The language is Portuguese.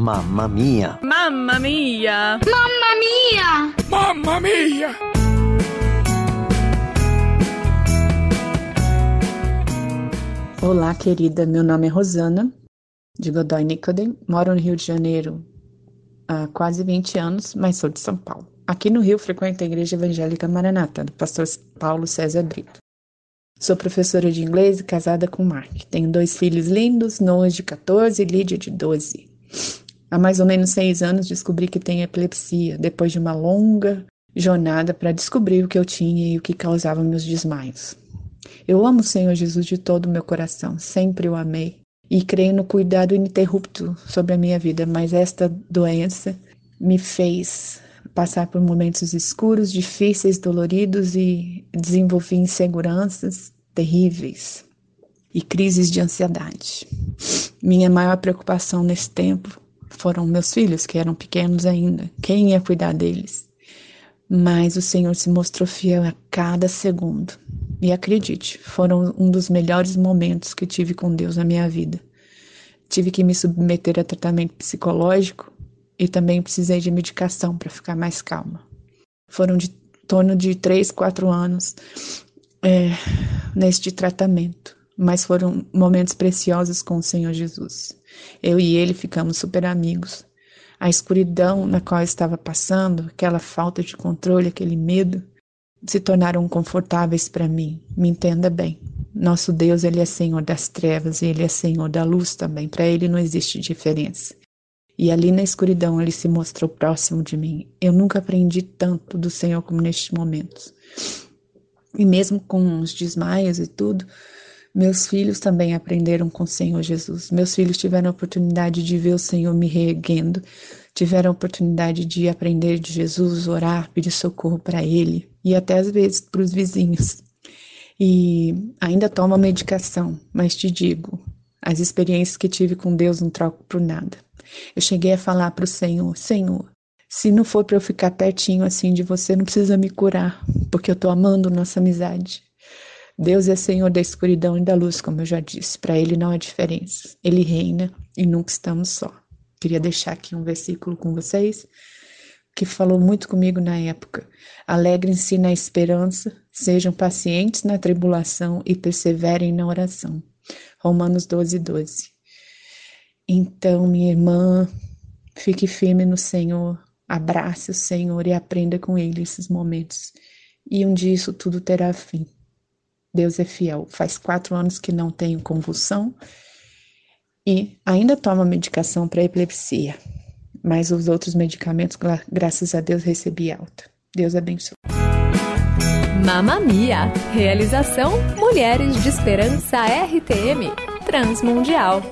Mamma mia! Mamma mia! Mamma mia! Mamma mia! Olá, querida. Meu nome é Rosana, de Godoy Nicodem. Moro no Rio de Janeiro há quase 20 anos, mas sou de São Paulo. Aqui no Rio frequento a Igreja Evangélica Maranata, do pastor Paulo César Brito. Sou professora de inglês e casada com Mark. Tenho dois filhos lindos, Noah de 14 e Lídia de 12. Há mais ou menos seis anos descobri que tenho epilepsia, depois de uma longa jornada para descobrir o que eu tinha e o que causava meus desmaios. Eu amo o Senhor Jesus de todo o meu coração, sempre o amei e creio no cuidado ininterrupto sobre a minha vida, mas esta doença me fez passar por momentos escuros, difíceis, doloridos e desenvolvi inseguranças terríveis e crises de ansiedade. Minha maior preocupação nesse tempo foram meus filhos, que eram pequenos ainda. Quem ia cuidar deles? Mas o Senhor se mostrou fiel a cada segundo. E acredite, foram um dos melhores momentos que tive com Deus na minha vida. Tive que me submeter a tratamento psicológico e também precisei de medicação para ficar mais calma. Foram de torno de três, quatro anos é, neste tratamento, mas foram momentos preciosos com o Senhor Jesus. Eu e ele ficamos super amigos. A escuridão na qual estava passando, aquela falta de controle, aquele medo, se tornaram confortáveis para mim. Me entenda bem. Nosso Deus, ele é Senhor das trevas e ele é Senhor da luz também. Para ele não existe diferença. E ali na escuridão ele se mostrou próximo de mim. Eu nunca aprendi tanto do Senhor como nestes momentos. E mesmo com os desmaios e tudo, meus filhos também aprenderam com o Senhor Jesus. Meus filhos tiveram a oportunidade de ver o Senhor me reerguendo, tiveram a oportunidade de aprender de Jesus, orar, pedir socorro para Ele e até às vezes para os vizinhos. E ainda tomo medicação, mas te digo, as experiências que tive com Deus não troco por nada. Eu cheguei a falar para o Senhor: Senhor, se não for para eu ficar pertinho assim de você, não precisa me curar, porque eu estou amando nossa amizade. Deus é Senhor da escuridão e da luz, como eu já disse. Para Ele não há diferença. Ele reina e nunca estamos só. Queria deixar aqui um versículo com vocês que falou muito comigo na época. Alegrem-se na esperança, sejam pacientes na tribulação e perseverem na oração. Romanos 12, 12. Então, minha irmã, fique firme no Senhor, abrace o Senhor e aprenda com Ele esses momentos. E um dia isso tudo terá fim. Deus é fiel. Faz quatro anos que não tenho convulsão e ainda tomo medicação para epilepsia. Mas os outros medicamentos, graças a Deus, recebi alta. Deus abençoe. Mamamia. Realização Mulheres de Esperança RTM Transmundial.